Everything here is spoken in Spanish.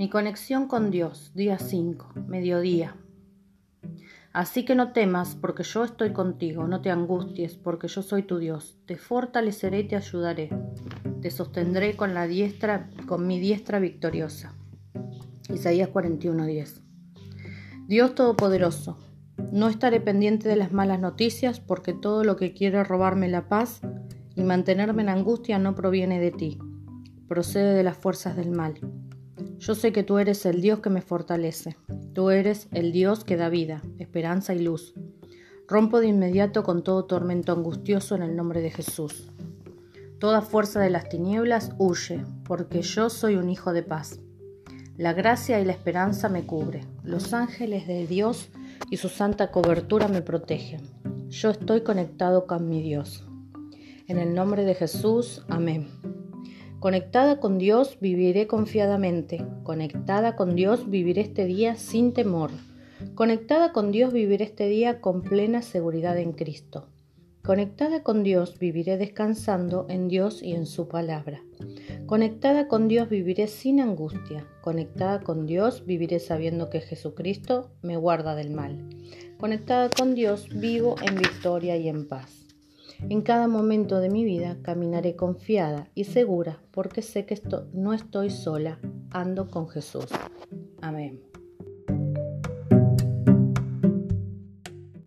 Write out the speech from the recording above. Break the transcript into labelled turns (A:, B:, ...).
A: Mi conexión con Dios, día 5, mediodía. Así que no temas, porque yo estoy contigo, no te angusties, porque yo soy tu Dios. Te fortaleceré y te ayudaré. Te sostendré con la diestra, con mi diestra victoriosa. Isaías 41:10. Dios Todopoderoso, no estaré pendiente de las malas noticias, porque todo lo que quiere robarme la paz y mantenerme en angustia no proviene de ti, procede de las fuerzas del mal. Yo sé que tú eres el Dios que me fortalece. Tú eres el Dios que da vida, esperanza y luz. Rompo de inmediato con todo tormento angustioso en el nombre de Jesús. Toda fuerza de las tinieblas huye, porque yo soy un hijo de paz. La gracia y la esperanza me cubre. Los ángeles de Dios y su santa cobertura me protegen. Yo estoy conectado con mi Dios. En el nombre de Jesús, amén. Conectada con Dios viviré confiadamente. Conectada con Dios viviré este día sin temor. Conectada con Dios viviré este día con plena seguridad en Cristo. Conectada con Dios viviré descansando en Dios y en su palabra. Conectada con Dios viviré sin angustia. Conectada con Dios viviré sabiendo que Jesucristo me guarda del mal. Conectada con Dios vivo en victoria y en paz. En cada momento de mi vida caminaré confiada y segura porque sé que esto, no estoy sola, ando con Jesús. Amén.